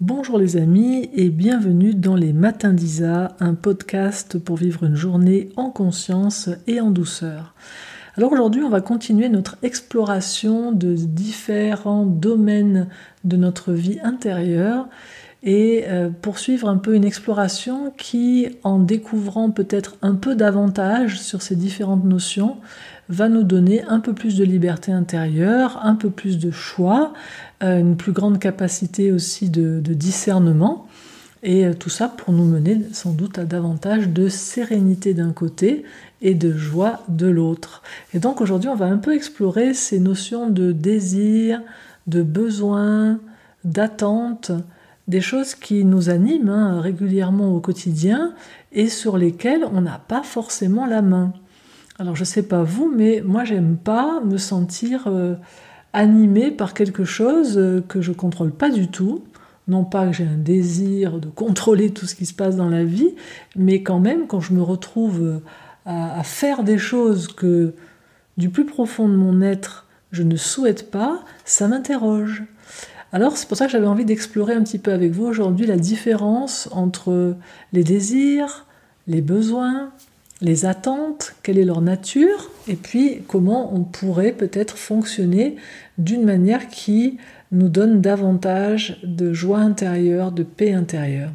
Bonjour les amis et bienvenue dans les Matins d'Isa, un podcast pour vivre une journée en conscience et en douceur. Alors aujourd'hui on va continuer notre exploration de différents domaines de notre vie intérieure et euh, poursuivre un peu une exploration qui, en découvrant peut-être un peu davantage sur ces différentes notions, va nous donner un peu plus de liberté intérieure, un peu plus de choix, euh, une plus grande capacité aussi de, discernement. Et euh, tout ça pour nous mener sans doute à davantage de sérénité d'un côté et de joie de l'autre. Et donc aujourd'hui, on va un peu explorer ces notions de désir, de besoin, d'attente, des choses qui nous animent hein, régulièrement au quotidien et sur lesquelles on n'a pas forcément la main. Alors je sais pas vous, mais moi j'aime pas me sentir euh, animé par quelque chose euh, que je contrôle pas du tout. Non pas que j'ai un désir de contrôler tout ce qui se passe dans la vie, mais quand même quand je me retrouve euh, à, faire des choses que du plus profond de mon être je ne souhaite pas, ça m'interroge. Alors c'est pour ça que j'avais envie d'explorer un petit peu avec vous aujourd'hui la différence entre les désirs, les besoins, les attentes, quelle est leur nature, et puis comment on pourrait peut-être fonctionner d'une manière qui nous donne davantage de joie intérieure, de paix intérieure.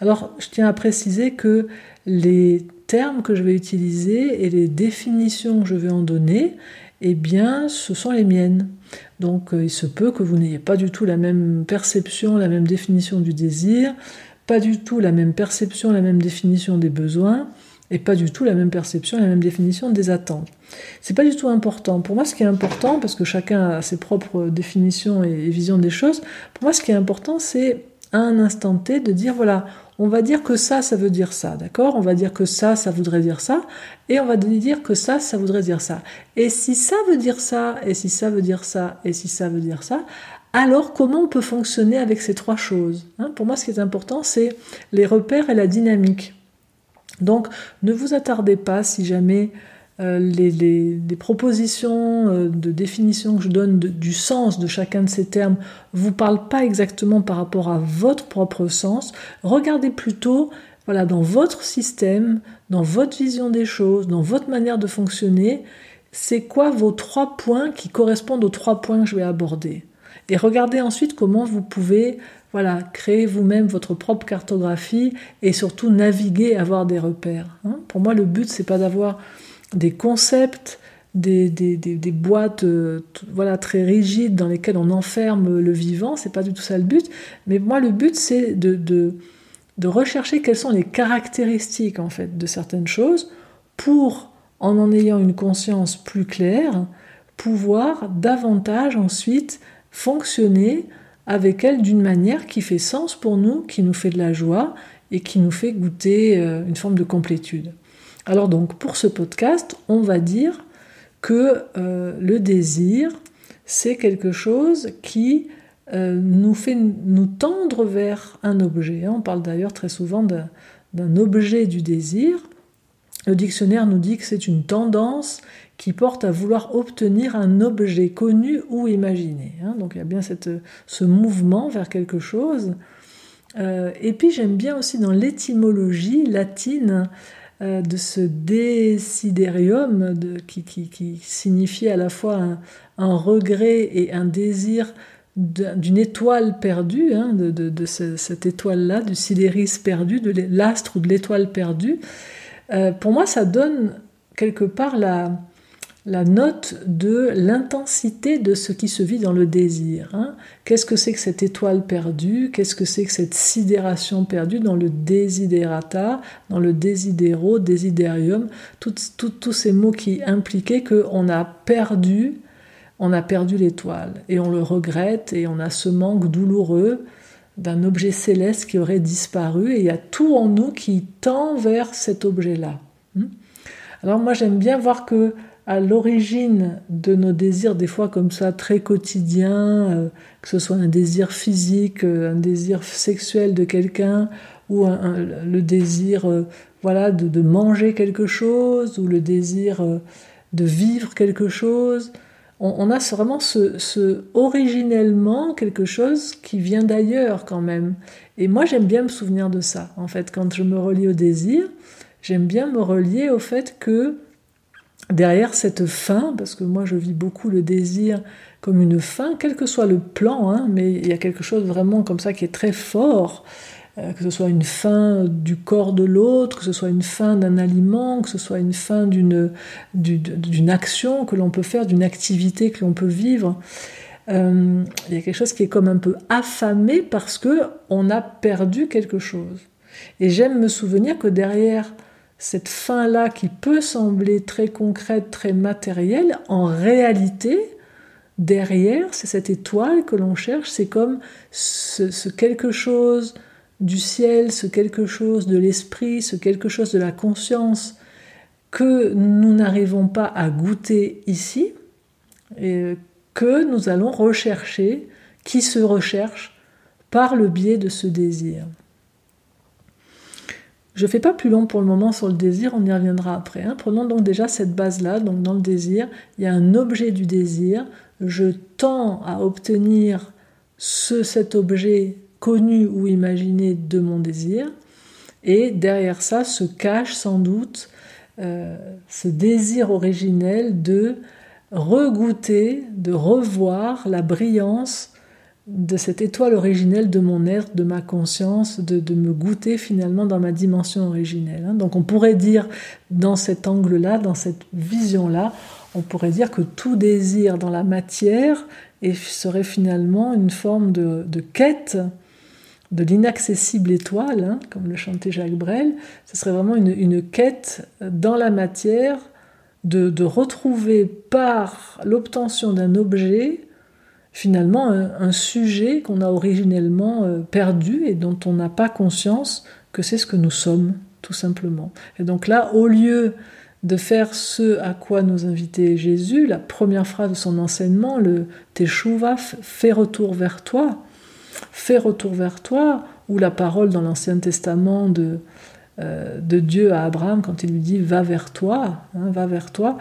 Alors, je tiens à préciser que les termes que je vais utiliser et les définitions que je vais en donner, eh bien, ce sont les miennes. Donc, euh, il se peut que vous n'ayez pas du tout la même perception, la même définition du désir, pas du tout la même perception, la même définition des besoins, et pas du tout la même perception, la même définition des attentes. C'est pas du tout important. Pour moi, ce qui est important, parce que chacun a ses propres définitions et visions des choses, pour moi, ce qui est important, c'est à un instant T de dire voilà, on va dire que ça, ça veut dire ça, d'accord? On va dire que ça, ça voudrait dire ça, et on va dire que ça, ça voudrait dire ça. Et si ça veut dire ça, et si ça veut dire ça, et si ça veut dire ça, alors comment on peut fonctionner avec ces trois choses? Hein? Pour moi, ce qui est important, c'est les repères et la dynamique. Donc ne vous attardez pas si jamais euh, les, propositions euh, de définition que je donne du sens de chacun de ces termes vous parlent pas exactement par rapport à votre propre sens. Regardez plutôt voilà, dans votre système, dans votre vision des choses, dans votre manière de fonctionner, c'est quoi vos trois points qui correspondent aux trois points que je vais aborder. Et regardez ensuite comment vous pouvez voilà, créer vous-même votre propre cartographie et surtout naviguer, avoir des repères. Hein. Pour moi, le but, c'est pas d'avoir des concepts, des, boîtes euh, voilà, très rigides dans lesquelles on enferme le vivant, c'est pas du tout ça le but. Mais moi, le but, c'est de, de, de rechercher quelles sont les caractéristiques en fait de certaines choses pour, en en ayant une conscience plus claire, pouvoir davantage ensuite fonctionner avec elle d'une manière qui fait sens pour nous, qui nous fait de la joie et qui nous fait goûter euh, une forme de complétude. Alors donc pour ce podcast, on va dire que euh, le désir, c'est quelque chose qui euh, nous fait nous tendre vers un objet. On parle d'ailleurs très souvent d'un objet du désir. Le dictionnaire nous dit que c'est une tendance qui porte à vouloir obtenir un objet connu ou imaginé. Hein. Donc il y a bien cette, ce mouvement vers quelque chose. Euh, et puis j'aime bien aussi dans l'étymologie latine euh, de ce desiderium de, qui, qui, qui, signifie à la fois un, regret et un désir d'une étoile perdue, hein, de, de, cette étoile-là, du sidéris perdu, de l'astre ou de l'étoile perdue. Euh, pour moi, ça donne quelque part la, la note de l'intensité de ce qui se vit dans le désir. Hein. Qu'est-ce que c'est que cette étoile perdue? Qu'est-ce que c'est que cette sidération perdue dans le desiderata, dans le desidero, desiderium Tous ces mots qui impliquaient qu'on a perdu, on a perdu l'étoile et on le regrette et on a ce manque douloureux d'un objet céleste qui aurait disparu et il y a tout en nous qui tend vers cet objet-là. Hmm. Alors moi j'aime bien voir que à l'origine de nos désirs, des fois comme ça, très quotidiens, euh, que ce soit un désir physique, euh, un désir sexuel de quelqu'un, ou le désir euh, voilà, de, manger quelque chose, ou le désir de vivre quelque chose, on, a vraiment ce, originellement quelque chose qui vient d'ailleurs quand même. Et moi j'aime bien me souvenir de ça. En fait, quand je me relie au désir, j'aime bien me relier au fait que derrière cette fin, parce que moi je vis beaucoup le désir comme une fin, quel que soit le plan, hein, mais il y a quelque chose vraiment comme ça qui est très fort, euh, que ce soit une fin du corps de l'autre, que ce soit une fin d'un aliment, que ce soit une fin d'une, d'une action que l'on peut faire, d'une activité que l'on peut vivre. Euh, il y a quelque chose qui est comme un peu affamé parce que on a perdu quelque chose. Et j'aime me souvenir que derrière cette fin-là qui peut sembler très concrète, très matérielle, en réalité, derrière, c'est cette étoile que l'on cherche, c'est comme ce, quelque chose du ciel, ce quelque chose de l'esprit, ce quelque chose de la conscience que nous n'arrivons pas à goûter ici, et que nous allons rechercher, qui se recherche par le biais de ce désir. Je ne fais pas plus long pour le moment sur le désir, on y reviendra après. Hein. Prenons donc déjà cette base-là, donc dans le désir, il y a un objet du désir, je tends à obtenir ce, cet objet connu ou imaginé de mon désir, et derrière ça se cache sans doute euh, ce désir originel de regoûter, de revoir la brillance de cette étoile originelle de mon être, de ma conscience, de, me goûter finalement dans ma dimension originelle. Hein. Donc on pourrait dire dans cet angle-là, dans cette vision-là, on pourrait dire que tout désir dans la matière serait finalement une forme de, quête de l'inaccessible étoile, hein, comme le chantait Jacques Brel. Ce serait vraiment une, quête dans la matière de retrouver par l'obtention d'un objet finalement un, sujet qu'on a originellement euh, perdu et dont on n'a pas conscience que c'est ce que nous sommes, tout simplement. Et donc là, au lieu de faire ce à quoi nous invitait Jésus, la première phrase de son enseignement, le Teshuva, fais retour vers toi, fais retour vers toi, ou la parole dans l'Ancien Testament de euh, de Dieu à Abraham quand il lui dit va vers toi, hein, va vers toi,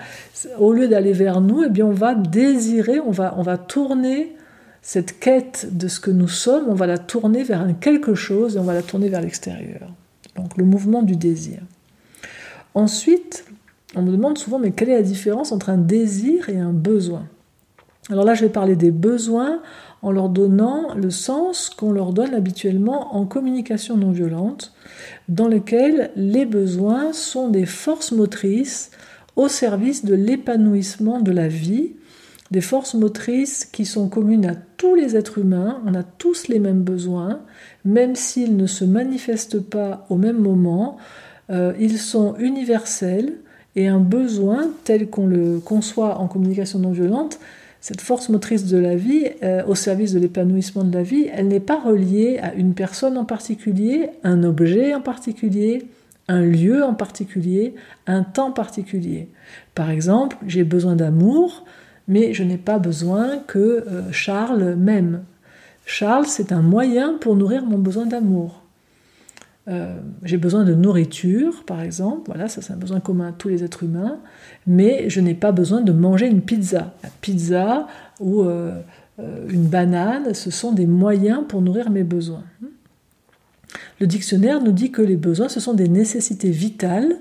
au lieu d'aller vers nous, eh bien on va désirer, on va, on va tourner cette quête de ce que nous sommes, on va la tourner vers un quelque chose et on va la tourner vers l'extérieur. Donc le mouvement du désir. Ensuite, on me demande souvent mais quelle est la différence entre un désir et un besoin? Alors là, je vais parler des besoins en leur donnant le sens qu'on leur donne habituellement en communication non violente, dans lequel les besoins sont des forces motrices au service de l'épanouissement de la vie, des forces motrices qui sont communes à tous les êtres humains, on a tous les mêmes besoins, même s'ils ne se manifestent pas au même moment, euh, ils sont universels et un besoin tel qu'on le conçoit en communication non violente, cette force motrice de la vie, euh, au service de l'épanouissement de la vie, elle n'est pas reliée à une personne en particulier, un objet en particulier, un lieu en particulier, un temps particulier. Par exemple, j'ai besoin d'amour, mais je n'ai pas besoin que euh, Charles m'aime. Charles, c'est un moyen pour nourrir mon besoin d'amour. Euh, j'ai besoin de nourriture, par exemple, voilà, ça c'est un besoin commun à tous les êtres humains, mais je n'ai pas besoin de manger une pizza. La pizza ou euh, euh, une banane, ce sont des moyens pour nourrir mes besoins. Le dictionnaire nous dit que les besoins, ce sont des nécessités vitales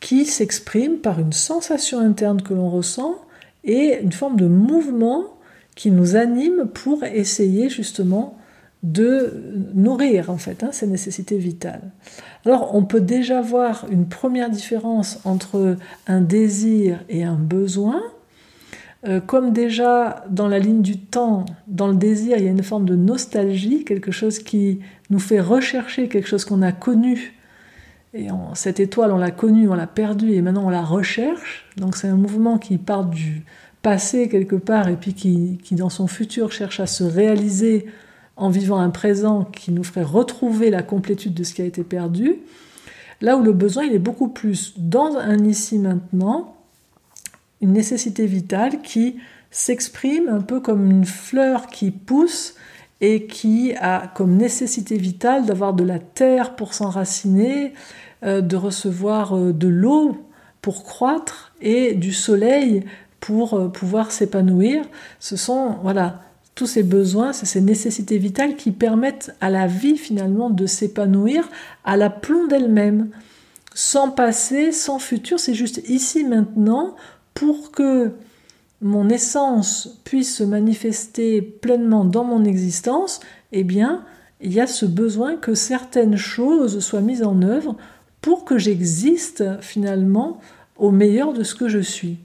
qui s'expriment par une sensation interne que l'on ressent et une forme de mouvement qui nous anime pour essayer justement de nourrir en fait hein, ces nécessités vitales. Alors on peut déjà voir une première différence entre un désir et un besoin. Euh, comme déjà dans la ligne du temps, dans le désir, il y a une forme de nostalgie, quelque chose qui nous fait rechercher quelque chose qu'on a connu. Et cette étoile, on l'a connue, on l'a perdue, et maintenant on la recherche. Donc c'est un mouvement qui part du passé quelque part, et puis qui, qui dans son futur cherche à se réaliser en vivant un présent qui nous ferait retrouver la complétude de ce qui a été perdu, là où le besoin il est beaucoup plus dans un ici maintenant, une nécessité vitale qui s'exprime un peu comme une fleur qui pousse et qui a comme nécessité vitale d'avoir de la terre pour s'enraciner, euh, de recevoir euh, de l'eau pour croître et du soleil pour pouvoir s'épanouir. Ce sont, voilà, tous ces besoins, ces nécessités vitales qui permettent à la vie finalement de s'épanouir à la plomb d'elle-même, sans passé, sans futur, c'est juste ici maintenant pour que mon essence puisse se manifester pleinement dans mon existence, eh bien, il y a ce besoin que certaines choses soient mises en œuvre pour que j'existe finalement au meilleur de ce que je suis.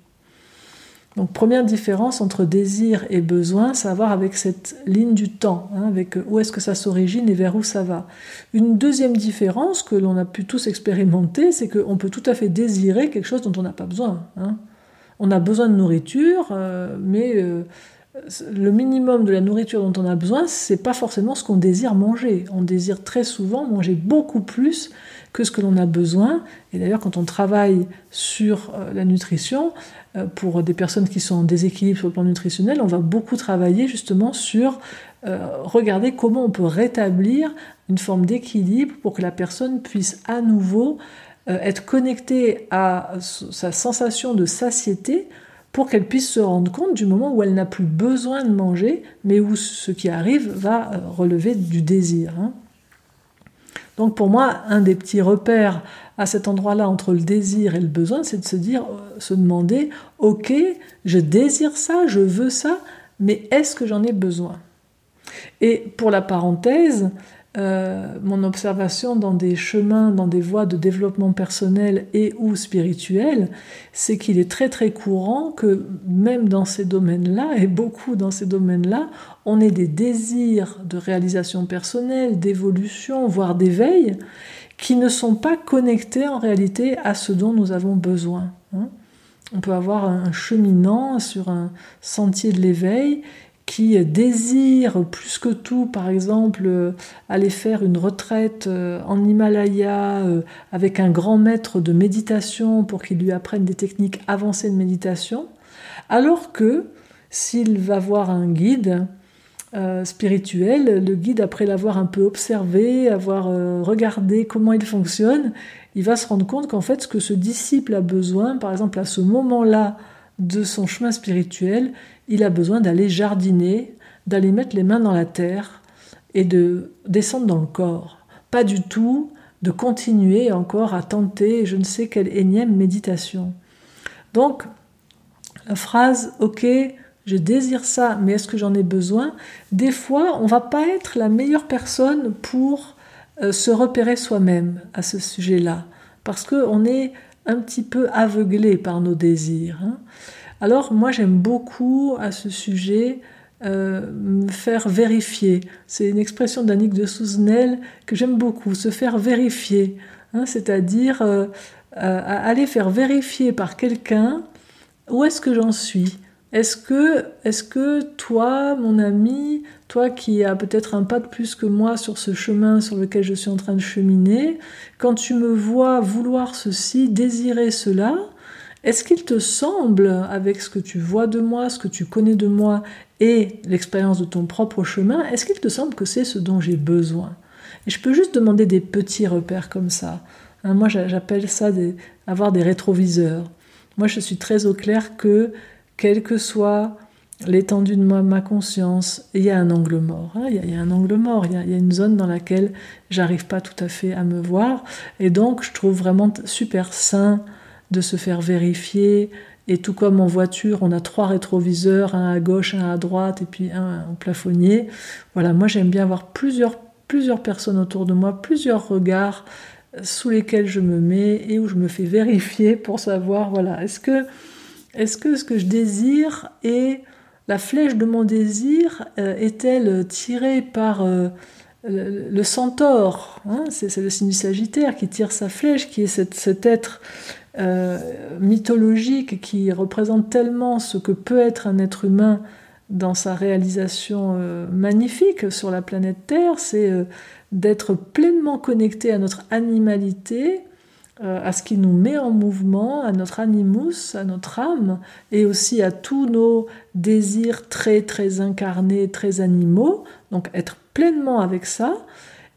Donc première différence entre désir et besoin, ça a à voir avec cette ligne du temps, hein, avec où est-ce que ça s'origine et vers où ça va. Une deuxième différence que l'on a pu tous expérimenter, c'est qu'on peut tout à fait désirer quelque chose dont on n'a pas besoin. Hein. On a besoin de nourriture, euh, mais euh, le minimum de la nourriture dont on a besoin, c'est pas forcément ce qu'on désire manger. On désire très souvent manger beaucoup plus que ce que l'on a besoin. Et d'ailleurs, quand on travaille sur euh, la nutrition, euh, pour des personnes qui sont en déséquilibre sur le plan nutritionnel, on va beaucoup travailler justement sur euh, regarder comment on peut rétablir une forme d'équilibre pour que la personne puisse à nouveau euh, être connectée à sa sensation de satiété pour qu'elle puisse se rendre compte du moment où elle n'a plus besoin de manger, mais où ce qui arrive va relever du désir. Hein. Donc pour moi, un des petits repères à cet endroit-là entre le désir et le besoin, c'est de se dire, euh, se demander, ok, je désire ça, je veux ça, mais est-ce que j'en ai besoin? Et pour la parenthèse, euh, mon observation dans des chemins, dans des voies de développement personnel et ou spirituel, c'est qu'il est très très courant que même dans ces domaines-là, et beaucoup dans ces domaines-là, on ait des désirs de réalisation personnelle, d'évolution, voire d'éveil, qui ne sont pas connectés en réalité à ce dont nous avons besoin. Hein. On peut avoir un cheminant sur un sentier de l'éveil qui désire plus que tout, par exemple, aller faire une retraite euh, en Himalaya euh, avec un grand maître de méditation pour qu'il lui apprenne des techniques avancées de méditation, alors que s'il va voir un guide euh, spirituel, le guide, après l'avoir un peu observé, avoir regardé comment il fonctionne, il va se rendre compte qu'en fait, ce que ce disciple a besoin, par exemple à ce moment-là de son chemin spirituel, il a besoin d'aller jardiner, d'aller mettre les mains dans la terre et de descendre dans le corps. Pas du tout de continuer encore à tenter je ne sais quelle énième méditation. Donc, la phrase Ok, je désire ça, mais est-ce que j'en ai besoin? Des fois, on va pas être la meilleure personne pour euh, se repérer soi-même à ce sujet-là, parce qu'on est un petit peu aveuglé par nos désirs. Hein. Alors moi j'aime beaucoup à ce sujet euh, me faire vérifier. C'est une expression d'Annick de Souzenel que j'aime beaucoup, se faire vérifier. Hein, c'est-à-dire euh, euh, aller faire vérifier par quelqu'un où est-ce que j'en suis. Est-ce que, est que toi, mon ami, toi qui as peut-être un pas de plus que moi sur ce chemin sur lequel je suis en train de cheminer, quand tu me vois vouloir ceci, désirer cela, est-ce qu'il te semble, avec ce que tu vois de moi, ce que tu connais de moi et l'expérience de ton propre chemin, est-ce qu'il te semble que c'est ce dont j'ai besoin? Et je peux juste demander des petits repères comme ça. Hein, moi, j'appelle ça avoir des rétroviseurs. Moi, je suis très au clair que, quel que soit l'étendue de ma, conscience, il y a un angle mort. Hein, il, y a, un angle mort, il y a, il y a une zone dans laquelle j'arrive pas tout à fait à me voir. Et donc, je trouve vraiment super sain de se faire vérifier. Et tout comme en voiture, on a trois rétroviseurs, un à gauche, un à droite et puis un au plafonnier. Voilà, moi j'aime bien avoir plusieurs, plusieurs personnes autour de moi, plusieurs regards sous lesquels je me mets et où je me fais vérifier pour savoir, voilà, est-ce que, est-ce que ce que je désire est la flèche de mon désir euh, est-elle tirée par euh, le, centaure hein? C'est le signe du Sagittaire qui tire sa flèche, qui est cet être euh, mythologique qui représente tellement ce que peut être un être humain dans sa réalisation euh, magnifique sur la planète Terre, c'est euh, d'être pleinement connecté à notre animalité, à ce qui nous met en mouvement, à notre animus, à notre âme, et aussi à tous nos désirs très très incarnés, très animaux, donc être pleinement avec ça,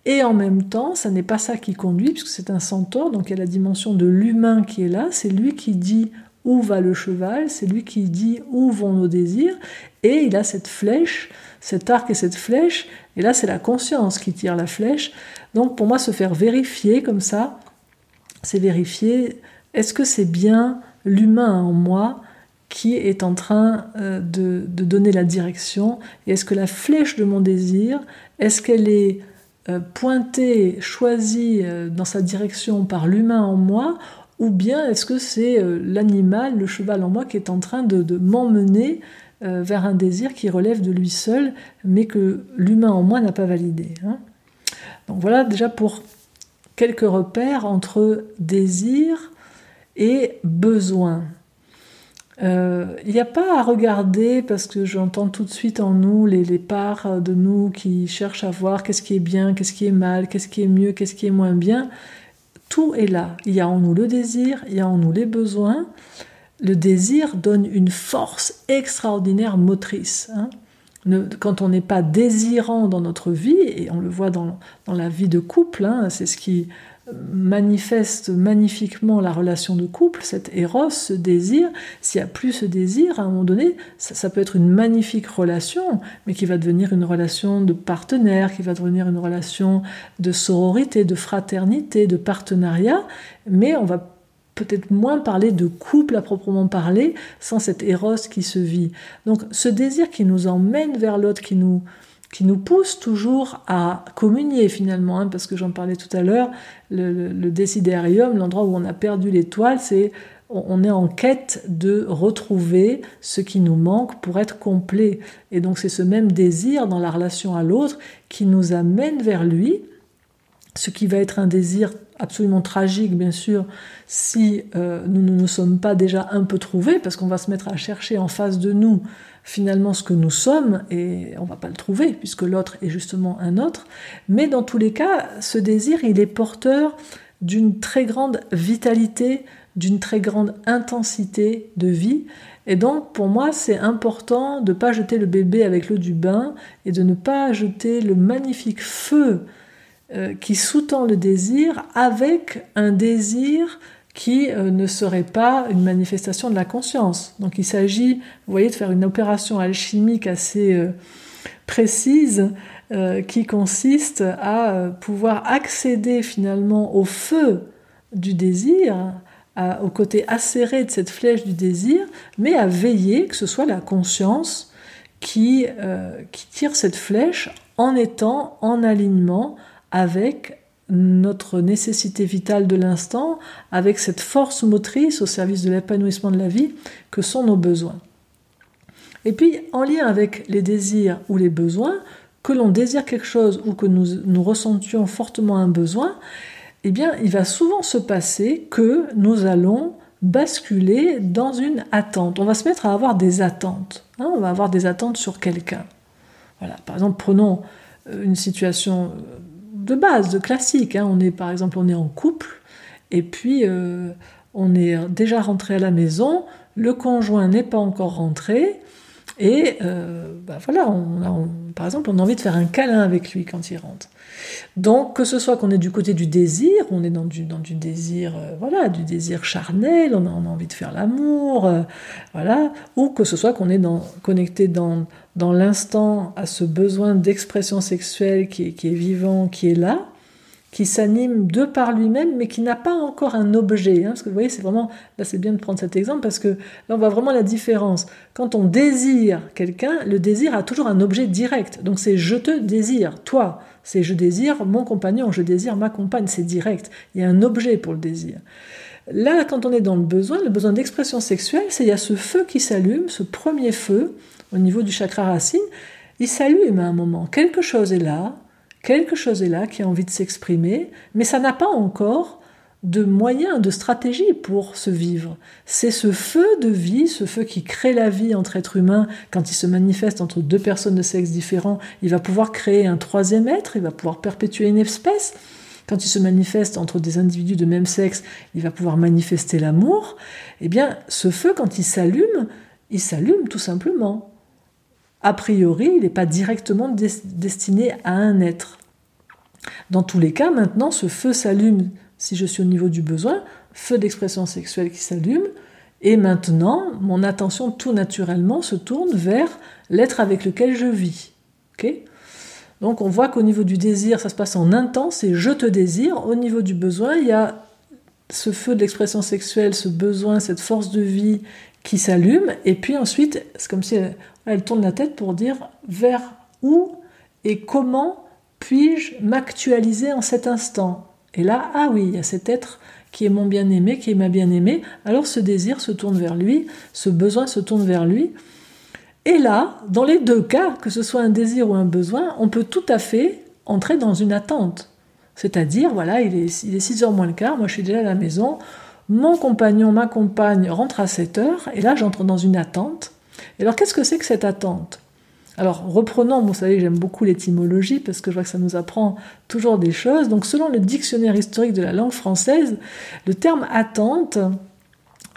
et en même temps, ça n'est pas ça qui conduit, puisque c'est un centaure, donc il y a la dimension de l'humain qui est là, c'est lui qui dit où va le cheval, c'est lui qui dit où vont nos désirs, et il a cette flèche, cet arc et cette flèche, et là c'est la conscience qui tire la flèche. Donc pour moi, se faire vérifier comme ça, c'est vérifier est-ce que c'est bien l'humain en moi qui est en train euh, de, donner la direction Et est-ce que la flèche de mon désir, est-ce qu'elle est choisie euh, dans sa direction par l'humain en moi ou bien est-ce que c'est l'animal, le cheval en moi qui est en train de, m'emmener vers un désir qui relève de lui seul, mais que l'humain en moi n'a pas validé hein Donc voilà déjà pour quelques repères entre désir et besoin. Euh, il n'y a pas à regarder parce que j'entends tout de suite en nous les, les, parts de nous qui cherchent à voir qu'est-ce qui est bien, qu'est-ce qui est mal, qu'est-ce qui est mieux, qu'est-ce qui est moins bien. Tout est là. Il y a en nous le désir, il y a en nous les besoins. Le désir donne une force extraordinaire motrice. Hein. Quand on n'est pas désirant dans notre vie, et on le voit dans, dans la vie de couple, hein, c'est ce qui manifeste magnifiquement la relation de couple, cet éros, ce désir. S'il n'y a plus ce désir, à un moment donné, ça, peut être une magnifique relation, mais qui va devenir une relation de partenaire, qui va devenir une relation de sororité, de fraternité, de partenariat, mais on va peut-être moins parler de couple à proprement parler sans cet éros qui se vit. Donc ce désir qui nous emmène vers l'autre, qui nous, qui nous pousse toujours à communier finalement, hein, parce que j'en parlais tout à l'heure, le, le, décidérium, l'endroit où on a perdu l'étoile, c'est on est en quête de retrouver ce qui nous manque pour être complet. Et donc c'est ce même désir dans la relation à l'autre qui nous amène vers lui, ce qui va être un désir absolument tragique, bien sûr, si euh, nous ne nous sommes pas déjà un peu trouvés, parce qu'on va se mettre à chercher en face de nous finalement ce que nous sommes et on va pas le trouver puisque l'autre est justement un autre. Mais dans tous les cas, ce désir, il est porteur d'une très grande vitalité, d'une très grande intensité de vie. Et donc, pour moi, c'est important de ne pas jeter le bébé avec l'eau du bain et de ne pas jeter le magnifique feu euh, qui sous-tend le désir avec un désir qui euh, ne serait pas une manifestation de la conscience. Donc il s'agit, vous voyez, de faire une opération alchimique assez euh, précise euh, qui consiste à pouvoir accéder finalement au feu du désir, au côté acéré de cette flèche du désir, mais à veiller que ce soit la conscience qui, qui tire cette flèche en étant en alignement avec notre nécessité vitale de l'instant avec cette force motrice au service de l'épanouissement de la vie que sont nos besoins. Et puis, en lien avec les désirs ou les besoins, que l'on désire quelque chose ou que nous, nous ressentions fortement un besoin, eh bien, il va souvent se passer que nous allons basculer dans une attente. On va se mettre à avoir des attentes. Hein. on va avoir des attentes sur quelqu'un. Voilà. Par exemple, prenons euh, une situation euh, de base, de classique. Hein. On est par exemple, on est en couple et puis euh, on est déjà rentré à la maison, le conjoint n'est pas encore rentré et euh, bah voilà, on, par exemple, on a envie de faire un câlin avec lui quand il rentre. Donc, que ce soit qu'on est du côté du désir, on est dans du, désir, euh, voilà, du désir charnel, on a, envie de faire l'amour, voilà, ou que ce soit qu'on est connecté dans l'instant à ce besoin d'expression sexuelle qui est, vivant, qui est là, qui s'anime de par lui-même, mais qui n'a pas encore un objet. Hein, parce que vous voyez, c'est vraiment, là c'est bien de prendre cet exemple, parce que là on voit vraiment la différence. Quand on désire quelqu'un, le désir a toujours un objet direct. Donc c'est je te désire, toi. C'est je désire mon compagnon, je désire ma compagne, c'est direct. Il y a un objet pour le désir. Là, quand on est dans le besoin, le besoin d'expression sexuelle, c'est il y a ce feu qui s'allume, ce premier feu, au niveau du chakra racine, il s'allume à un moment. Quelque chose est là, quelque chose est là qui a envie de s'exprimer, mais ça n'a pas encore de moyens, de stratégie pour se vivre. C'est ce feu de vie, ce feu qui crée la vie entre êtres humains, quand il se manifeste entre deux personnes de sexe différents, il va pouvoir créer un troisième être, il va pouvoir perpétuer une espèce. Quand il se manifeste entre des individus de même sexe, il va pouvoir manifester l'amour. Eh bien, ce feu, quand il s'allume, il s'allume tout simplement a priori, il n'est pas directement destiné à un être. Dans tous les cas, maintenant, ce feu s'allume, si je suis au niveau du besoin, feu d'expression sexuelle qui s'allume, Et maintenant, mon attention tout naturellement se tourne vers l'être avec lequel je vis. Donc on voit qu'au niveau du désir, ça se passe en intense et je te désire. Au niveau du besoin, il y a ce feu de l'expression sexuelle, ce besoin, cette force de vie qui s'allume. Et puis ensuite, c'est comme si elle, tourne la tête pour dire vers où et comment puis-je m'actualiser en cet instant. Et là, ah oui, il y a cet être qui est mon bien-aimé, qui est ma bien-aimée. Alors ce désir se tourne vers lui, ce besoin se tourne vers lui. Et là, dans les deux cas, que ce soit un désir ou un besoin, on peut tout à fait entrer dans une attente. C'est-à-dire, voilà, il est, il est 6 heures moins le quart, moi je suis déjà à la maison, mon compagnon, ma compagne rentre à 7 heures, et là j'entre dans une attente. Et alors qu'est-ce que c'est que cette attente? Alors reprenons, vous savez, j'aime beaucoup l'étymologie parce que je vois que ça nous apprend toujours des choses. Donc selon le dictionnaire historique de la langue française, le terme attente,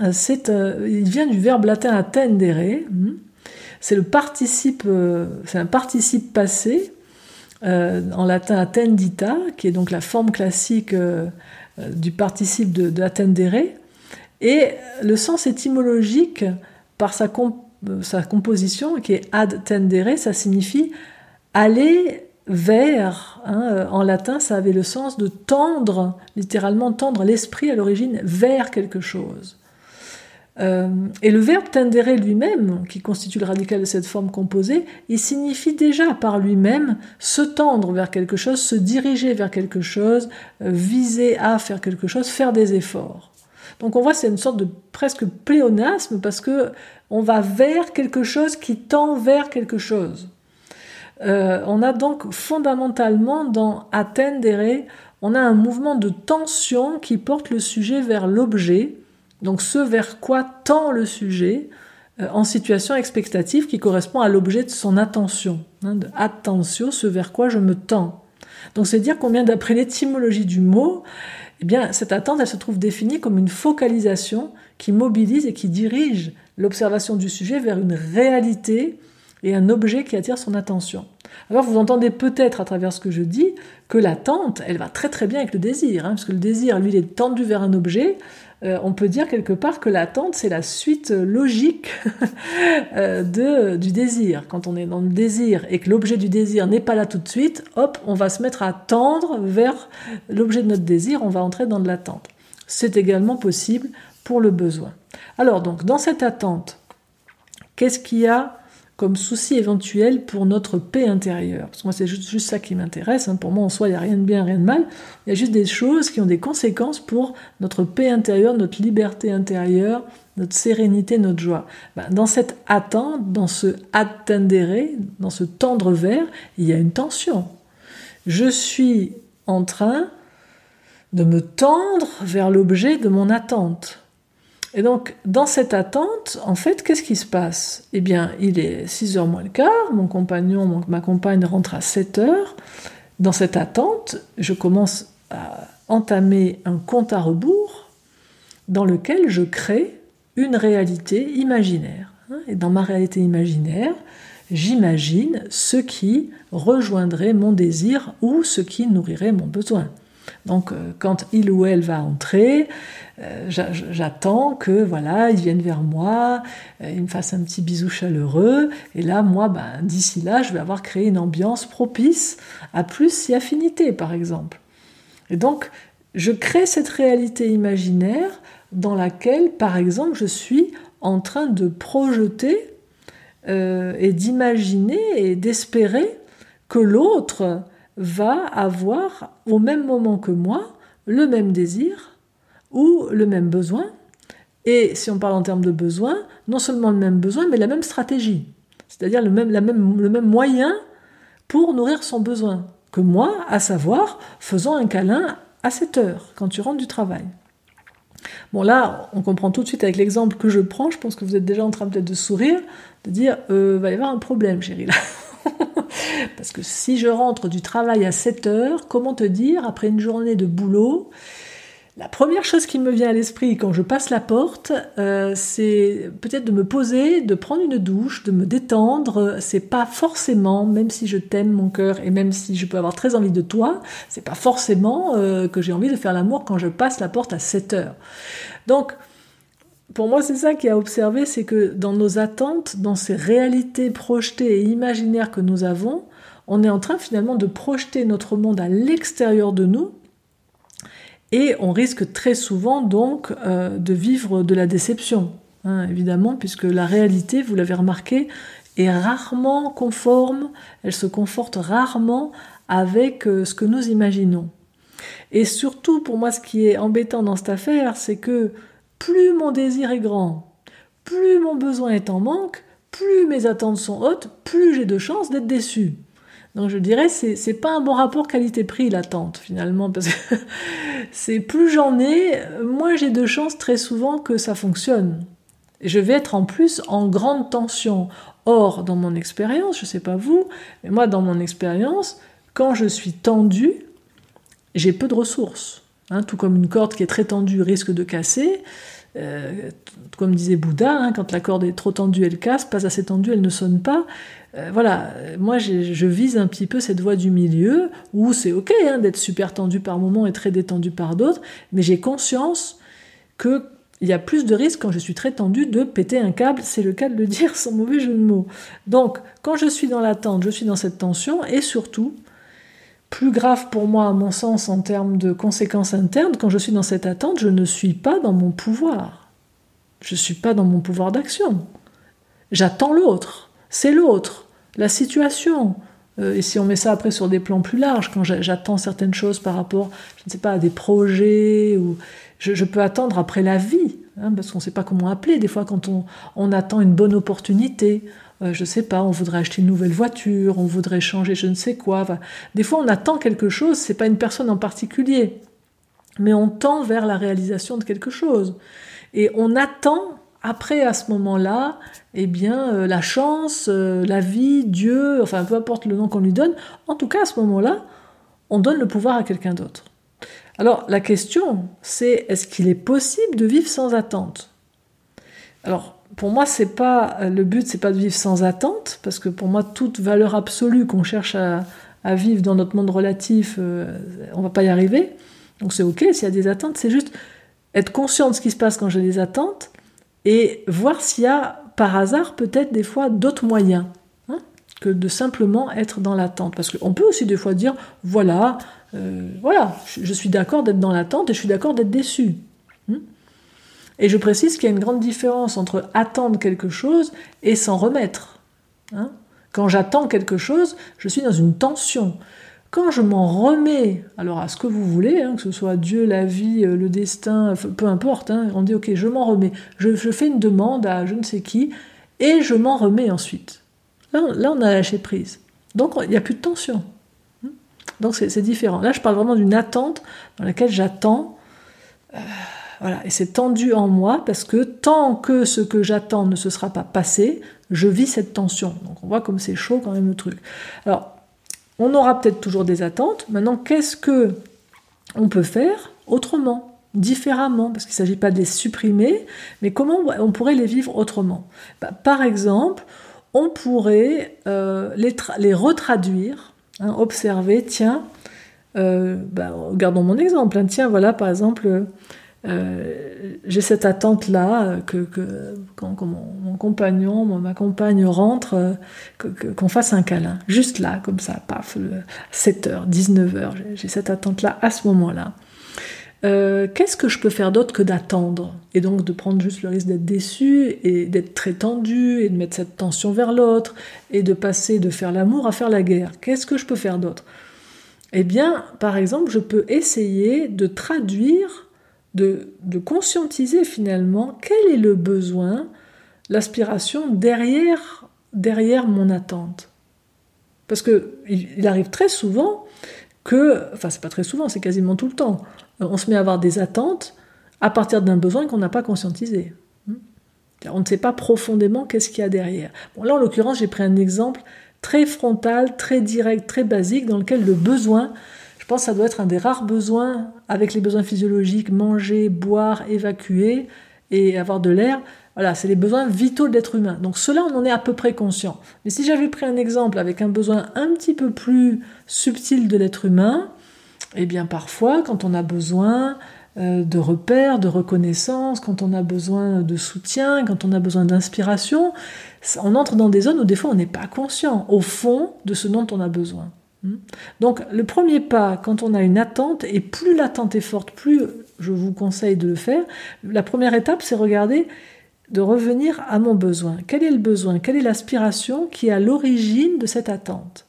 euh, euh, il vient du verbe latin attendere. Hmm. C'est le euh, c'est un participe passé en latin attendita, qui est donc la forme classique du participe de, de attendere. Et le sens étymologique, par sa, sa composition, qui est ad tendere, ça signifie aller vers. Hein, euh, en latin, ça avait le sens de tendre, littéralement tendre l'esprit à l'origine vers quelque chose. Euh, et le verbe tendere lui-même, qui constitue le radical de cette forme composée, il signifie déjà par lui-même se tendre vers quelque chose, se diriger vers quelque chose, euh, viser à faire quelque chose, faire des efforts. Donc on voit c'est une sorte de presque pléonasme parce que on va vers quelque chose qui tend vers quelque chose. Euh, on a donc fondamentalement dans attendere, on a un mouvement de tension qui porte le sujet vers l'objet, donc ce vers quoi tend le sujet euh, en situation expectative qui correspond à l'objet de son attention. Hein, de attentio, ce vers quoi je me tends. Donc c'est dire combien d'après l'étymologie du mot, eh bien, cette attente, elle se trouve définie comme une focalisation qui mobilise et qui dirige l'observation du sujet vers une réalité et un objet qui attire son attention. Alors vous entendez peut-être à travers ce que je dis que l'attente, elle va très très bien avec le désir, hein, parce que le désir, lui, il est tendu vers un objet, euh, on peut dire quelque part que l'attente, c'est la suite logique euh, du désir. Quand on est dans le désir et que l'objet du désir n'est pas là tout de suite, hop, on va se mettre à tendre vers l'objet de notre désir, on va entrer dans de l'attente. C'est également possible pour le besoin. Alors donc, dans cette attente, qu'est-ce qu'il y a comme souci éventuel pour notre paix intérieure. Parce que moi, c'est juste, ça qui m'intéresse. Hein. Pour moi, en soi, il n'y a rien de bien, rien de mal. Il y a juste des choses qui ont des conséquences pour notre paix intérieure, notre liberté intérieure, notre sérénité, notre joie. Ben, dans cette attente, dans ce attendere, dans ce tendre vers, il y a une tension. Je suis en train de me tendre vers l'objet de mon attente. Et donc, dans cette attente, en fait, qu'est-ce qui se passe? Eh bien, il est 6 heures moins le quart, mon compagnon, ma compagne rentre à 7 heures. Dans cette attente, je commence à entamer un compte à rebours dans lequel je crée une réalité imaginaire. Et dans ma réalité imaginaire, j'imagine ce qui rejoindrait mon désir ou ce qui nourrirait mon besoin. Donc, euh, quand il ou elle va entrer, euh, j'attends que voilà, ils viennent vers moi, euh, ils me fassent un petit bisou chaleureux, et là, moi, ben, d'ici là, je vais avoir créé une ambiance propice à plus si affinité, par exemple. Et donc, je crée cette réalité imaginaire dans laquelle, par exemple, je suis en train de projeter et d'imaginer et d'espérer que l'autre va avoir au même moment que moi le même désir ou le même besoin. Et si on parle en termes de besoin, non seulement le même besoin, mais la même stratégie. C'est-à-dire le même, la même, le même moyen pour nourrir son besoin que moi, à savoir faisant un câlin à 7 heures quand tu rentres du travail. Bon là, on comprend tout de suite avec l'exemple que je prends, je pense que vous êtes déjà en train peut-être de sourire, de dire, euh, va y avoir un problème chérie là. Parce que si je rentre du travail à 7 heures, comment te dire, après une journée de boulot, la première chose qui me vient à l'esprit quand je passe la porte, euh, c'est peut-être de me poser, de prendre une douche, de me détendre. C'est pas forcément, même si je t'aime mon cœur et même si je peux avoir très envie de toi, c'est pas forcément euh, que j'ai envie de faire l'amour quand je passe la porte à 7 heures. Donc, pour moi, c'est ça qui a observé, c'est que dans nos attentes, dans ces réalités projetées et imaginaires que nous avons, on est en train finalement de projeter notre monde à l'extérieur de nous et on risque très souvent donc euh, de vivre de la déception, hein, évidemment, puisque la réalité, vous l'avez remarqué, est rarement conforme, elle se conforte rarement avec euh, ce que nous imaginons. Et surtout, pour moi, ce qui est embêtant dans cette affaire, c'est que plus mon désir est grand, plus mon besoin est en manque, plus mes attentes sont hautes, plus j'ai de chances d'être déçu. Donc je dirais c'est pas un bon rapport qualité-prix l'attente finalement parce que c'est plus j'en ai, moins j'ai de chances très souvent que ça fonctionne. Je vais être en plus en grande tension. Or dans mon expérience, je sais pas vous, mais moi dans mon expérience, quand je suis tendu, j'ai peu de ressources. Hein, tout comme une corde qui est très tendue risque de casser. Euh, comme disait Bouddha, hein, quand la corde est trop tendue, elle casse, pas assez tendue, elle ne sonne pas. Euh, voilà, moi je vise un petit peu cette voie du milieu où c'est ok hein, d'être super tendu par moments et très détendu par d'autres, mais j'ai conscience que il y a plus de risques quand je suis très tendu de péter un câble, c'est le cas de le dire sans mauvais jeu de mots. Donc, quand je suis dans l'attente, je suis dans cette tension, et surtout, plus grave pour moi, à mon sens, en termes de conséquences internes, quand je suis dans cette attente, je ne suis pas dans mon pouvoir. Je ne suis pas dans mon pouvoir d'action. J'attends l'autre. C'est l'autre. La situation. Euh, et si on met ça après sur des plans plus larges, quand j'attends certaines choses par rapport, je ne sais pas, à des projets, ou je, peux attendre après la vie, hein, parce qu'on ne sait pas comment appeler. Des fois, quand on, attend une bonne opportunité, euh, je sais pas, on voudrait acheter une nouvelle voiture, on voudrait changer je ne sais quoi. des fois, on attend quelque chose, c'est pas une personne en particulier, mais on tend vers la réalisation de quelque chose. Et on attend après, à ce moment-là, eh bien, euh, la chance, euh, la vie, Dieu, enfin, peu importe le nom qu'on lui donne, en tout cas, à ce moment-là, on donne le pouvoir à quelqu'un d'autre. Alors, la question, c'est est-ce qu'il est possible de vivre sans attente? Alors, pour moi, c'est pas le but, c'est pas de vivre sans attente, parce que pour moi, toute valeur absolue qu'on cherche à, vivre dans notre monde relatif, euh, on va pas y arriver. Donc c'est ok s'il y a des attentes, c'est juste être conscient de ce qui se passe quand j'ai des attentes et voir s'il y a par hasard peut-être des fois d'autres moyens que de simplement être dans l'attente. Parce qu'on peut aussi des fois dire voilà, euh, voilà, je, suis d'accord d'être dans l'attente et je suis d'accord d'être déçu. Hein. Et je précise qu'il y a une grande différence entre attendre quelque chose et s'en remettre. Hein. Quand j'attends quelque chose, je suis dans une tension. Quand je m'en remets, alors à ce que vous voulez, hein, que ce soit Dieu, la vie, euh, le destin, peu importe, hein, on dit ok, je m'en remets, je, fais une demande à je ne sais qui, et je m'en remets ensuite. Là, on a lâché prise. Donc il n'y a plus de tension. Donc c'est différent. Là, je parle vraiment d'une attente dans laquelle j'attends. Euh, voilà, et c'est tendu en moi parce que tant que ce que j'attends ne se sera pas passé, je vis cette tension. Donc on voit comme c'est chaud quand même le truc. Alors, on aura peut-être toujours des attentes. Maintenant, qu'est-ce que on peut faire autrement, différemment? Parce qu'il ne s'agit pas de les supprimer, mais comment on pourrait les vivre autrement? Bah, Par exemple, on pourrait euh, les, retraduire, hein, observer, tiens, euh, bah, regardons mon exemple, hein, tiens, voilà par exemple, euh, j'ai cette attente-là que, quand, mon, compagnon, ma compagne rentre, qu'on fasse un câlin. Juste là, comme ça, paf, 7h, 19h, j'ai cette attente-là à ce moment-là. Qu'est-ce que je peux faire d'autre que d'attendre? Et donc de prendre juste le risque d'être déçu et d'être très tendu et de mettre cette tension vers l'autre et de passer de faire l'amour à faire la guerre. Qu'est-ce que je peux faire d'autre? Eh bien, par exemple, je peux essayer de traduire de, conscientiser finalement quel est le besoin, l'aspiration derrière, mon attente. Parce que il, arrive très souvent que, enfin c'est pas très souvent, c'est quasiment tout le temps, on se met à avoir des attentes à partir d'un besoin qu'on n'a pas conscientisé. On ne sait pas profondément qu'est-ce qu'il y a derrière. Là, en l'occurrence, j'ai pris un exemple très frontal, très direct, très basique, dans lequel le besoin pense que ça doit être un des rares besoins, avec les besoins physiologiques, manger, boire, évacuer et avoir de l'air. Voilà, c'est les besoins vitaux de l'être humain. Donc cela, on en est à peu près conscient. Mais si j'avais pris un exemple avec un besoin un petit peu plus subtil de l'être humain, eh bien parfois, quand on a besoin euh, de repères, de reconnaissance, quand on a besoin de soutien, quand on a besoin d'inspiration. On entre dans des zones où des fois on n'est pas conscient, au fond, de ce dont on a besoin. Hmm? Donc le premier pas, quand on a une attente, et plus l'attente est forte, plus je vous conseille de le faire, la première étape, c'est regarder, de revenir à mon besoin. Quel est le besoin? Quelle est l'aspiration qui est à l'origine de cette attente?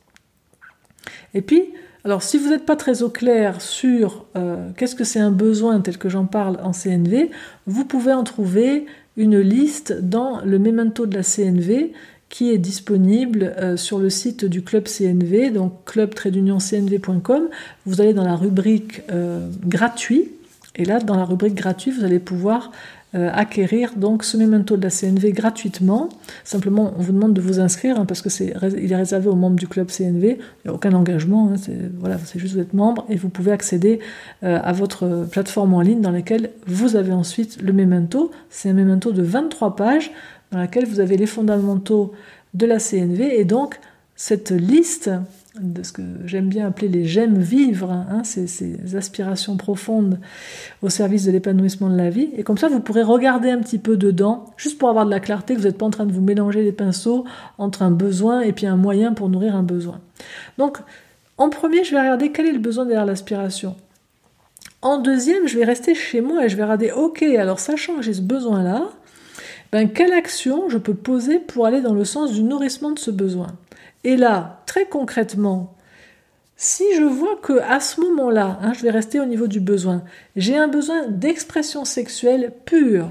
Et puis, alors si vous n'êtes pas très au clair sur euh, qu'est-ce que c'est un besoin tel que j'en parle en CNV, vous pouvez en trouver une liste dans le memento de la CNV qui est disponible euh, sur le site du club CNV, donc club-cnv.com. Vous allez dans la rubrique euh, gratuit, et là, dans la rubrique gratuit, vous allez pouvoir euh, acquérir donc ce memento de la CNV gratuitement. Simplement, on vous demande de vous inscrire hein, parce que c'est il est réservé aux membres du club CNV. Il n'y a aucun engagement. Hein, c'est voilà, c'est juste vous êtes membre et vous pouvez accéder à votre plateforme en ligne dans laquelle vous avez ensuite le memento. C'est un memento de 23 pages dans laquelle vous avez les fondamentaux de la CNV et donc cette liste de ce que j'aime bien appeler les j'aime vivre, hein, ces, aspirations profondes au service de l'épanouissement de la vie. Et comme ça, vous pourrez regarder un petit peu dedans, juste pour avoir de la clarté, que vous n'êtes pas en train de vous mélanger les pinceaux entre un besoin et puis un moyen pour nourrir un besoin. Donc, en premier, je vais regarder quel est le besoin derrière l'aspiration. En deuxième, je vais rester chez moi et je vais regarder, ok, alors sachant que j'ai ce besoin-là, ben, quelle action je peux poser pour aller dans le sens du nourrissement de ce besoin? Et là, très concrètement, si je vois que à ce moment-là, hein, je vais rester au niveau du besoin, j'ai un besoin d'expression sexuelle pure,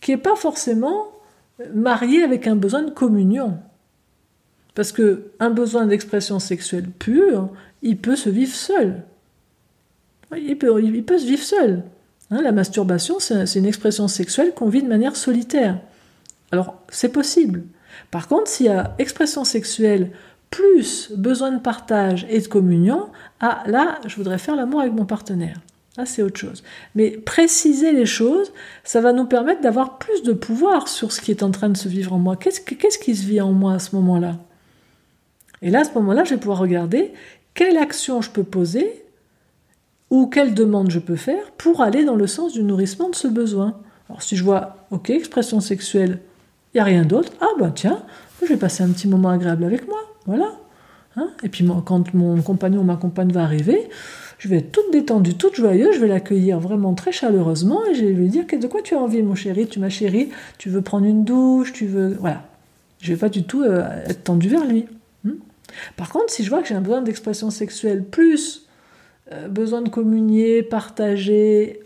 qui n'est pas forcément marié avec un besoin de communion. Parce que un besoin d'expression sexuelle pure, il peut se vivre seul. Il peut, peut se vivre seul. Hein, la masturbation, c'est une expression sexuelle qu'on vit de manière solitaire. Alors, c'est possible. Par contre, s'il y a expression sexuelle plus besoin de partage et de communion, ah là, je voudrais faire l'amour avec mon partenaire. Là, c'est autre chose. Mais préciser les choses, ça va nous permettre d'avoir plus de pouvoir sur ce qui est en train de se vivre en moi. Qu'est-ce, qui se vit en moi à ce moment-là? Et là, à ce moment-là, je vais pouvoir regarder quelle action je peux poser ou quelle demande je peux faire pour aller dans le sens du nourrissement de ce besoin. Alors si je vois, ok, expression sexuelle, il n'y a rien d'autre, ah ben tiens, je vais passer un petit moment agréable avec moi, voilà. Hein? Et puis quand mon compagnon ou ma compagne va arriver, je vais être toute détendue, toute joyeuse, je vais l'accueillir vraiment très chaleureusement et je vais lui dire de quoi tu as envie mon chéri, tu m'as chéri, tu veux prendre une douche, tu veux... Voilà. Je vais pas du tout euh, être tendue vers lui. Hmm Par contre, si je vois que j'ai un besoin d'expression sexuelle plus euh, besoin de communier, partager.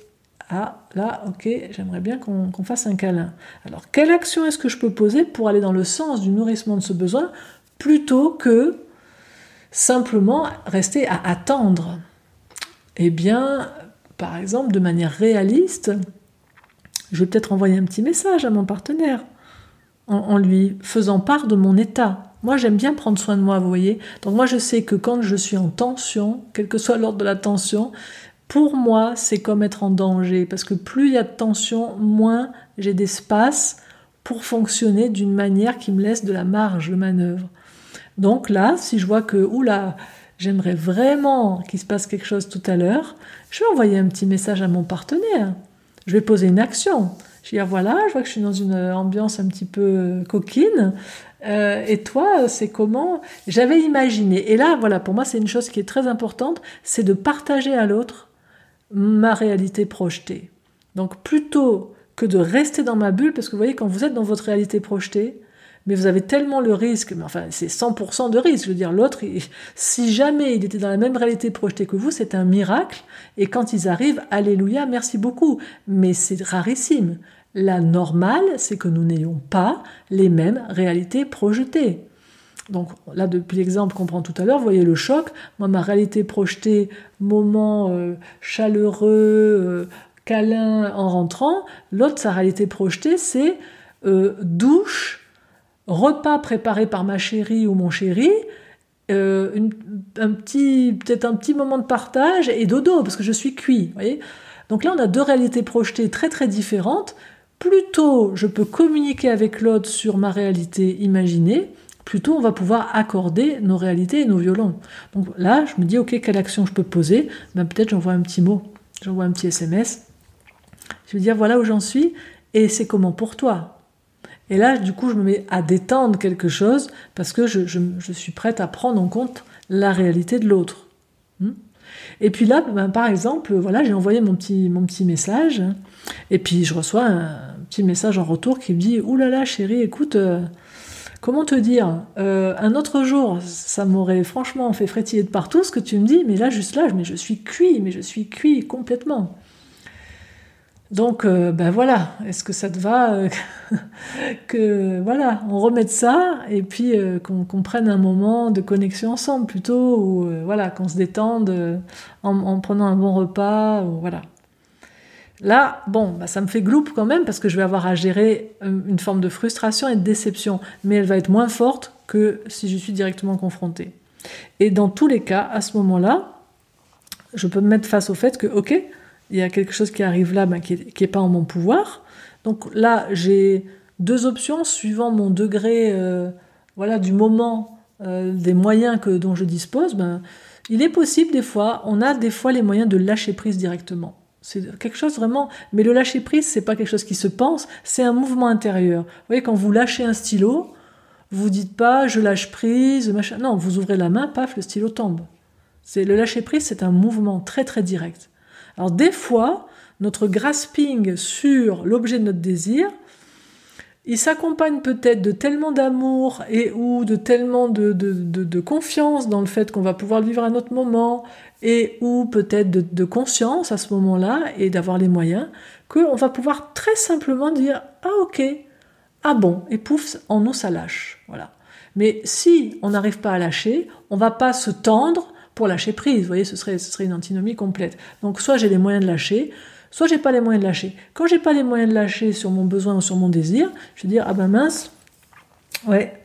Ah, là, ok, j'aimerais bien qu'on fasse un câlin. Alors, quelle action est-ce que je peux poser pour aller dans le sens du nourrissement de ce besoin plutôt que simplement rester à attendre? Eh bien, par exemple, de manière réaliste, je vais peut-être envoyer un petit message à mon partenaire en lui faisant part de mon état. Moi, j'aime bien prendre soin de moi, vous voyez. Donc moi, je sais que quand je suis en tension, quel que soit l'ordre de la tension, pour moi, c'est comme être en danger. Parce que plus il y a de tension, moins j'ai d'espace pour fonctionner d'une manière qui me laisse de la marge de manœuvre. Donc là, si je vois que, oula, j'aimerais vraiment qu'il se passe quelque chose tout à l'heure, je vais envoyer un petit message à mon partenaire. Je vais poser une action. Je vais dire, voilà, je vois que je suis dans une ambiance un petit peu coquine. Euh, et toi, c'est comment? J'avais imaginé. Et là, voilà, pour moi, c'est une chose qui est très importante, c'est de partager à l'autre ma réalité projetée. Donc plutôt que de rester dans ma bulle, parce que vous voyez, quand vous êtes dans votre réalité projetée, mais vous avez tellement le risque, mais enfin c'est 100% de risque, je veux dire, l'autre, si jamais il était dans la même réalité projetée que vous, c'est un miracle, et quand ils arrivent, alléluia, merci beaucoup, mais c'est rarissime. La normale, c'est que nous n'ayons pas les mêmes réalités projetées. Donc là, depuis l'exemple qu'on prend tout à l'heure, vous voyez le choc. Moi, ma réalité projetée, moment euh, chaleureux, euh, câlin en rentrant. L'autre, sa réalité projetée, c'est euh, douche, repas préparé par ma chérie ou mon chéri, un petit, peut-être un petit moment de partage et dodo, parce que je suis cuit. Donc là, on a deux réalités projetées très très différentes plus tôt je peux communiquer avec l'autre sur ma réalité imaginée, plus tôt on va pouvoir accorder nos réalités et nos violons. Donc là, je me dis, ok, quelle action je peux poser? Ben, Peut-être j'envoie un petit mot. j'envoie un petit SMS. Je veux dire, voilà où j'en suis, et c'est comment pour toi? Et là, du coup, je me mets à détendre quelque chose, parce que je, suis prête à prendre en compte la réalité de l'autre. Hmm? Et puis là, ben, par exemple, voilà, j'ai envoyé mon petit, mon petit message, et puis je reçois un petit message en retour qui me dit Ouh là là, chérie, écoute, euh, comment te dire euh, Un autre jour, ça m'aurait franchement fait frétiller de partout ce que tu me dis, mais là, juste là, mais je suis cuit, mais je suis cuit complètement. Donc, euh, ben voilà, est-ce que ça te va euh, que voilà, on remette ça et puis euh, qu'on prenne un moment de connexion ensemble plutôt, ou voilà, qu'on se détende en, prenant un bon repas, ou voilà. Là, bon, bah, ça me fait gloupe quand même parce que je vais avoir à gérer une forme de frustration et de déception, mais elle va être moins forte que si je suis directement confrontée. Et dans tous les cas, à ce moment-là, je peux me mettre face au fait que, ok, il y a quelque chose qui arrive là ben, qui n'est pas en mon pouvoir. Donc là, j'ai deux options suivant mon degré euh, voilà, du moment, euh, des moyens que, dont je dispose. Ben, il est possible des fois, on a des fois les moyens de lâcher prise directement. C'est quelque chose vraiment. Mais le lâcher prise, c'est pas quelque chose qui se pense, c'est un mouvement intérieur. Vous voyez, quand vous lâchez un stylo, vous dites pas je lâche prise, machin. Non, vous ouvrez la main, paf, le stylo tombe. C'est le lâcher prise, c'est un mouvement très très direct. Alors des fois, notre grasping sur l'objet de notre désir, il s'accompagne peut-être de tellement d'amour et ou de tellement de, de, confiance dans le fait qu'on va pouvoir vivre à notre moment et ou peut-être de, conscience à ce moment-là et d'avoir les moyens qu'on va pouvoir très simplement dire ah ok ah bon et pouf en nous ça lâche voilà mais si on n'arrive pas à lâcher on va pas se tendre pour lâcher prise. Voyez, ce serait, ce serait une antinomie complète. Donc soit j'ai les moyens de lâcher, soit j'ai pas les moyens de lâcher. Quand j'ai pas les moyens de lâcher sur mon besoin ou sur mon désir, je vais dire ah ben mince, ouais,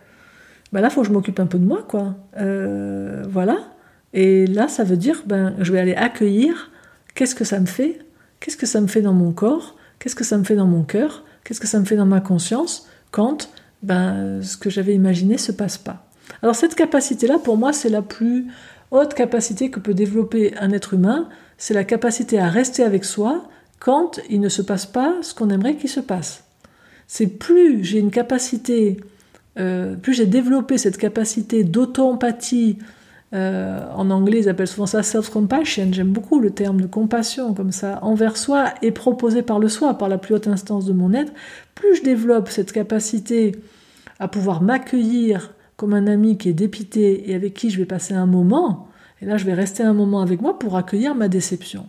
ben là faut que je m'occupe un peu de moi quoi. Euh, voilà. Et là ça veut dire ben je vais aller accueillir. Qu'est-ce que ça me fait? Qu'est-ce que ça me fait dans mon corps? Qu'est-ce que ça me fait dans mon cœur? Qu'est-ce que ça me fait dans ma conscience quand ben ce que j'avais imaginé se passe pas? Alors cette capacité là pour moi c'est la plus autre capacité que peut développer un être humain, c'est la capacité à rester avec soi quand il ne se passe pas ce qu'on aimerait qu'il se passe. C'est plus j'ai une capacité, euh, plus j'ai développé cette capacité d'auto-empathie, euh, en anglais ils appellent souvent ça self-compassion, j'aime beaucoup le terme de compassion comme ça, envers soi et proposé par le soi, par la plus haute instance de mon être, plus je développe cette capacité à pouvoir m'accueillir comme un ami qui est dépité et avec qui je vais passer un moment, et là je vais rester un moment avec moi pour accueillir ma déception.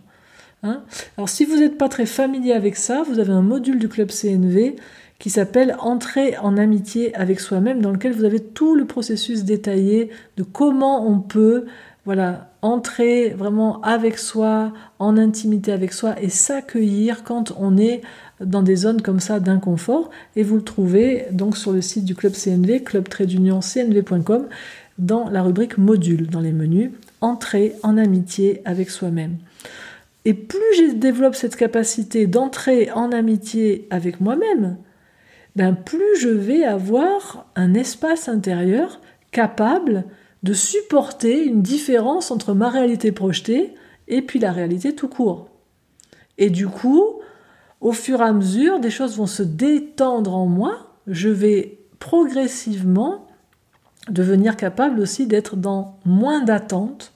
Hein Alors si vous n'êtes pas très familier avec ça, vous avez un module du club CNV qui s'appelle Entrer en amitié avec soi-même, dans lequel vous avez tout le processus détaillé de comment on peut voilà, entrer vraiment avec soi, en intimité avec soi et s'accueillir quand on est dans des zones comme ça d'inconfort. Et vous le trouvez donc sur le site du club CNV, club cnv.com, dans la rubrique module, dans les menus, entrer en amitié avec soi-même. Et plus je développe cette capacité d'entrer en amitié avec moi-même, ben plus je vais avoir un espace intérieur capable de supporter une différence entre ma réalité projetée et puis la réalité tout court. Et du coup, au fur et à mesure, des choses vont se détendre en moi, je vais progressivement devenir capable aussi d'être dans moins d'attente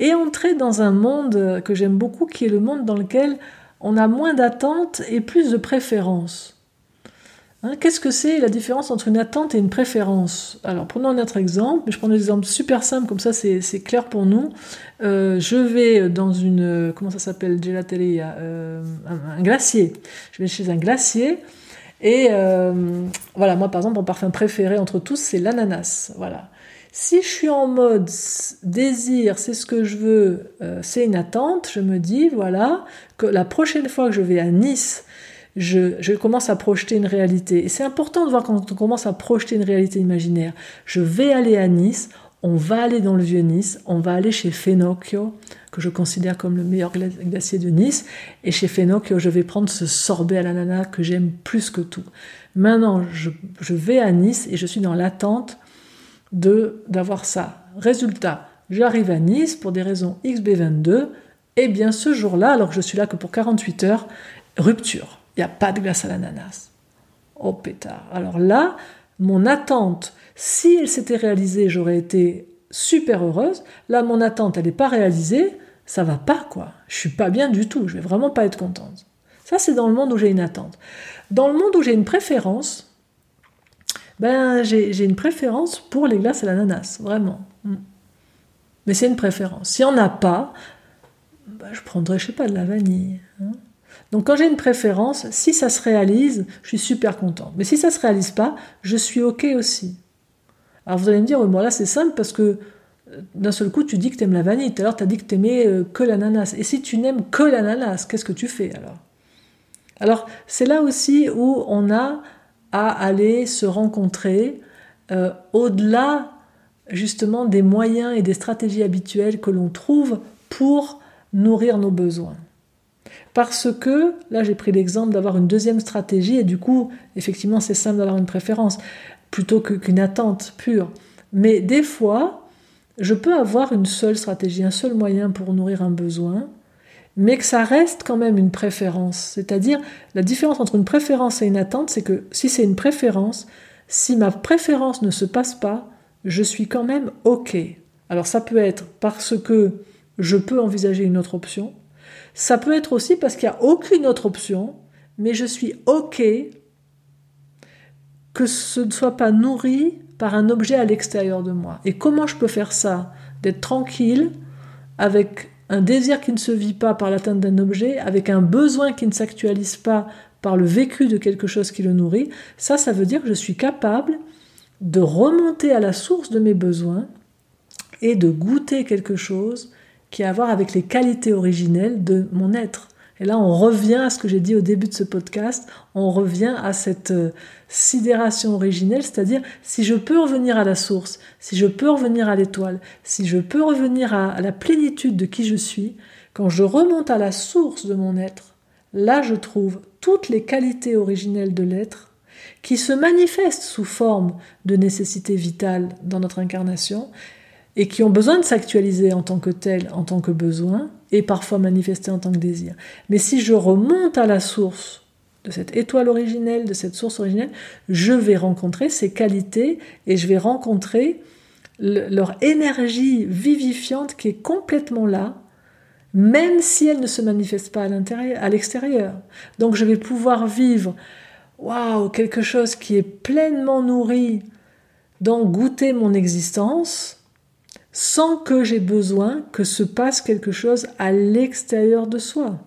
et entrer dans un monde que j'aime beaucoup qui est le monde dans lequel on a moins d'attente et plus de préférence. Hein, qu'est-ce que c'est la différence entre une attente et une préférence? Alors prenons un autre exemple, je prends un exemple super simple, comme ça c'est clair pour nous. Euh, je vais dans une, comment ça s'appelle, gelateria, euh, un, glacier. Je vais chez un glacier et euh, voilà, moi par exemple mon parfum préféré entre tous c'est l'ananas. Voilà. Si je suis en mode désir, c'est ce que je veux, c'est une attente, je me dis voilà que la prochaine fois que je vais à Nice je, commence à projeter une réalité. Et c'est important de voir quand on commence à projeter une réalité imaginaire. Je vais aller à Nice, on va aller dans le vieux Nice, on va aller chez Fenocchio, que je considère comme le meilleur glacier de Nice, et chez Fenocchio, je vais prendre ce sorbet à l'ananas que j'aime plus que tout. Maintenant, je vais à Nice et je suis dans l'attente de d'avoir ça. Résultat, j'arrive à Nice pour des raisons XB22, Eh bien, ce jour-là, alors que je suis là que pour 48 heures, rupture. Il n'y a pas de glace à l'ananas. Oh pétard. Alors là, mon attente, si elle s'était réalisée, j'aurais été super heureuse. Là, mon attente, elle n'est pas réalisée, ça va pas, quoi. Je suis pas bien du tout, je vais vraiment pas être contente. Ça, c'est dans le monde où j'ai une attente. Dans le monde où j'ai une préférence, ben, j'ai une préférence pour les glaces à l'ananas, vraiment. Mm. Mais c'est une préférence. Si on n'a pas, ben, je prendrais, je sais pas, de la vanille. Hein. Donc quand j'ai une préférence, si ça se réalise, je suis super contente. Mais si ça se réalise pas, je suis ok aussi. Alors vous allez me dire, bon là c'est simple parce que euh, d'un seul coup tu dis que tu aimes la vanille, tout à l'heure tu as dit que tu aimais euh, que l'ananas. Et si tu n'aimes que l'ananas, qu'est-ce que tu fais alors? Alors c'est là aussi où on a à aller se rencontrer euh, au-delà justement des moyens et des stratégies habituelles que l'on trouve pour nourrir nos besoins. Parce que, là j'ai pris l'exemple d'avoir une deuxième stratégie, et du coup, effectivement, c'est simple d'avoir une préférence plutôt qu'une attente pure. Mais des fois, je peux avoir une seule stratégie, un seul moyen pour nourrir un besoin, mais que ça reste quand même une préférence. C'est-à-dire, la différence entre une préférence et une attente, c'est que si c'est une préférence, si ma préférence ne se passe pas, je suis quand même OK. Alors ça peut être parce que je peux envisager une autre option, ça peut être aussi parce qu'il n'y a aucune autre option, mais je suis OK que ce ne soit pas nourri par un objet à l'extérieur de moi. Et comment je peux faire ça? D'être tranquille, avec un désir qui ne se vit pas par l'atteinte d'un objet, avec un besoin qui ne s'actualise pas par le vécu de quelque chose qui le nourrit, ça, ça veut dire que je suis capable de remonter à la source de mes besoins et de goûter quelque chose qui a à voir avec les qualités originelles de mon être. Et là, on revient à ce que j'ai dit au début de ce podcast, on revient à cette euh, sidération originelle, c'est-à-dire si je peux revenir à la source, si je peux revenir à l'étoile, si je peux revenir à, la plénitude de qui je suis, quand je remonte à la source de mon être, là je trouve toutes les qualités originelles de l'être qui se manifestent sous forme de nécessité vitale dans notre incarnation et qui ont besoin de s'actualiser en tant que tel, en tant que besoin, et parfois manifester en tant que désir. Mais si je remonte à la source de cette étoile originelle, de cette source originelle, je vais rencontrer ces qualités et je vais rencontrer leur énergie vivifiante qui est complètement là, même si elle ne se manifeste pas à l'extérieur. Donc je vais pouvoir vivre, waouh, quelque chose qui est pleinement nourri, dans goûter mon existence, sans que j'ai besoin que se passe quelque chose à l'extérieur de soi.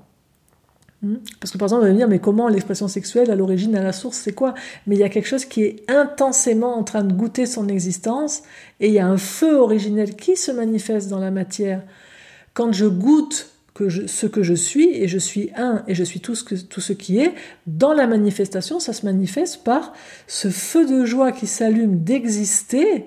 Hmm? Parce que par exemple, on va me dire, mais comment l'expression sexuelle, à l'origine, à la source, c'est quoi? Mais il y a quelque chose qui est intensément en train de goûter son existence, et il y a un feu originel qui se manifeste dans la matière. Quand je goûte que ce que je suis, et je suis un, et je suis tout ce, que, tout ce qui est, dans la manifestation, ça se manifeste par ce feu de joie qui s'allume d'exister,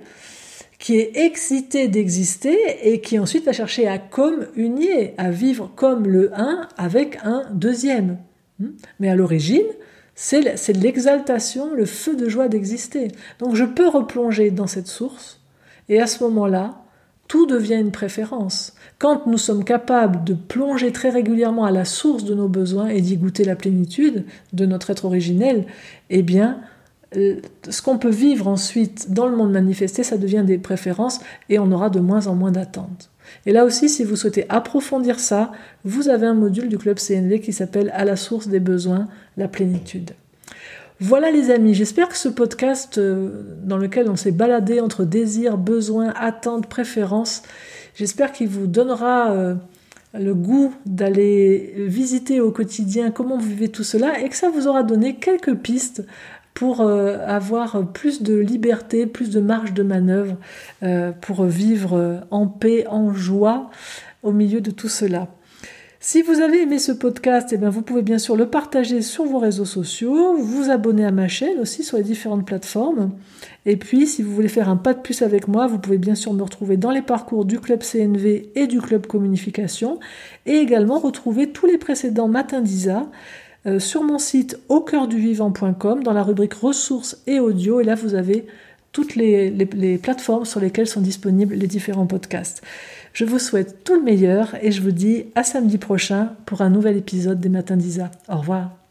qui est excité d'exister et qui ensuite va chercher à communier, à vivre comme le un avec un deuxième. Hmm? Mais à l'origine, c'est l'exaltation, le feu de joie d'exister. Donc je peux replonger dans cette source et à ce moment-là, tout devient une préférence. Quand nous sommes capables de plonger très régulièrement à la source de nos besoins et d'y goûter la plénitude de notre être originel, eh bien, ce qu'on peut vivre ensuite dans le monde manifesté, ça devient des préférences et on aura de moins en moins d'attentes. Et là aussi, si vous souhaitez approfondir ça, vous avez un module du club CNV qui s'appelle À la source des besoins, la plénitude. Voilà les amis, j'espère que ce podcast euh, dans lequel on s'est baladé entre désirs, besoins, attentes, préférences, j'espère qu'il vous donnera euh, le goût d'aller visiter au quotidien comment vous vivez tout cela et que ça vous aura donné quelques pistes pour euh, avoir plus de liberté, plus de marge de manœuvre, euh, pour vivre en paix, en joie au milieu de tout cela. Si vous avez aimé ce podcast, eh bien vous pouvez bien sûr le partager sur vos réseaux sociaux, vous abonner à ma chaîne aussi sur les différentes plateformes. Et puis, si vous voulez faire un pas de plus avec moi, vous pouvez bien sûr me retrouver dans les parcours du club CNV et du club communication, et également retrouver tous les précédents matins d'Isa euh, sur mon site au dans la rubrique ressources et audio. Et là, vous avez toutes les plateformes sur lesquelles sont disponibles les différents podcasts. Je vous souhaite tout le meilleur et je vous dis à samedi prochain pour un nouvel épisode des Matins d'Isa. Au revoir.